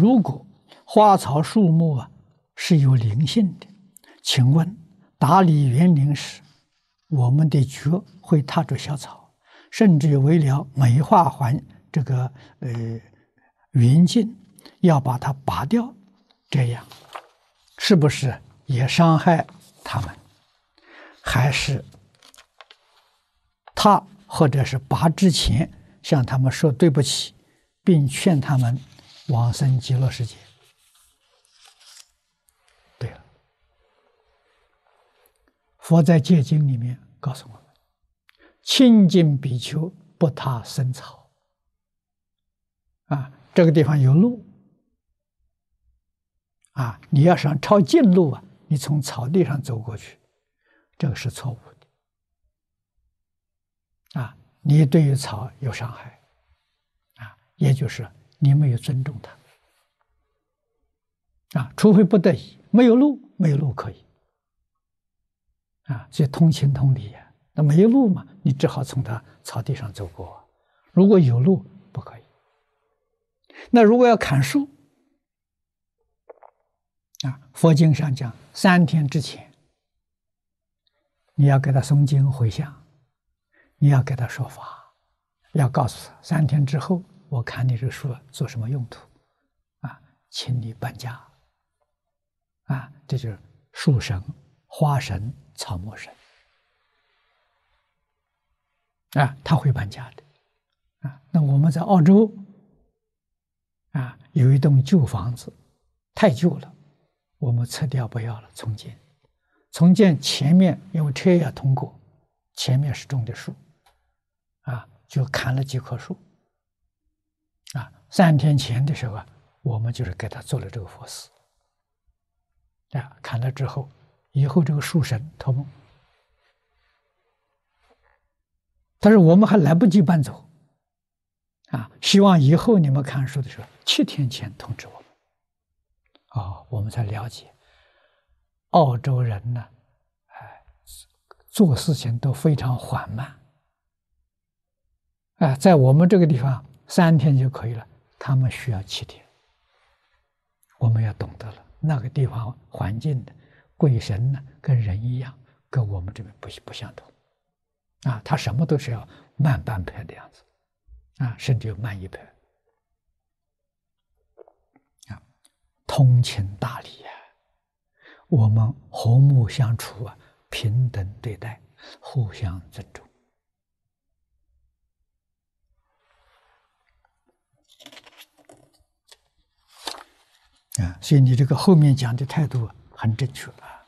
如果花草树木啊是有灵性的，请问打理园林时，我们的脚会踏着小草，甚至为了美化环这个呃园境，要把它拔掉，这样是不是也伤害他们？还是他或者是拔之前向他们说对不起，并劝他们往生极乐世界？对了，佛在戒经里面告诉我们：清净比丘不踏生草。啊，这个地方有路。啊，你要想抄近路啊，你从草地上走过去，这个是错误的。啊，你对于草有伤害，啊，也就是你没有尊重他。啊，除非不得已，没有路，没有路可以。啊，所以通情通理呀。那没有路嘛，你只好从他草地上走过。如果有路，不可以。那如果要砍树？啊，佛经上讲，三天之前，你要给他诵经回向，你要给他说法，要告诉他，三天之后，我看你这树做什么用途，啊，请你搬家，啊，这就是树神、花神、草木神，啊，他会搬家的，啊，那我们在澳洲，啊，有一栋旧房子，太旧了。我们拆掉不要了，重建。重建前面因为车要通过，前面是种的树，啊，就砍了几棵树。三天前的时候啊，我们就是给他做了这个佛寺。啊，砍了之后，以后这个树神托梦，但是我们还来不及搬走。啊，希望以后你们砍树的时候，七天前通知我们。啊、我们才了解，澳洲人呢，哎，做事情都非常缓慢。啊，在我们这个地方三天就可以了，他们需要七天。我们要懂得了，那个地方环境的鬼神呢，跟人一样，跟我们这边不不相同。啊，他什么都是要慢半拍的样子，啊，甚至要慢一拍。啊通情达理啊，我们和睦相处啊，平等对待，互相尊重所以你这个后面讲的态度很正确啊。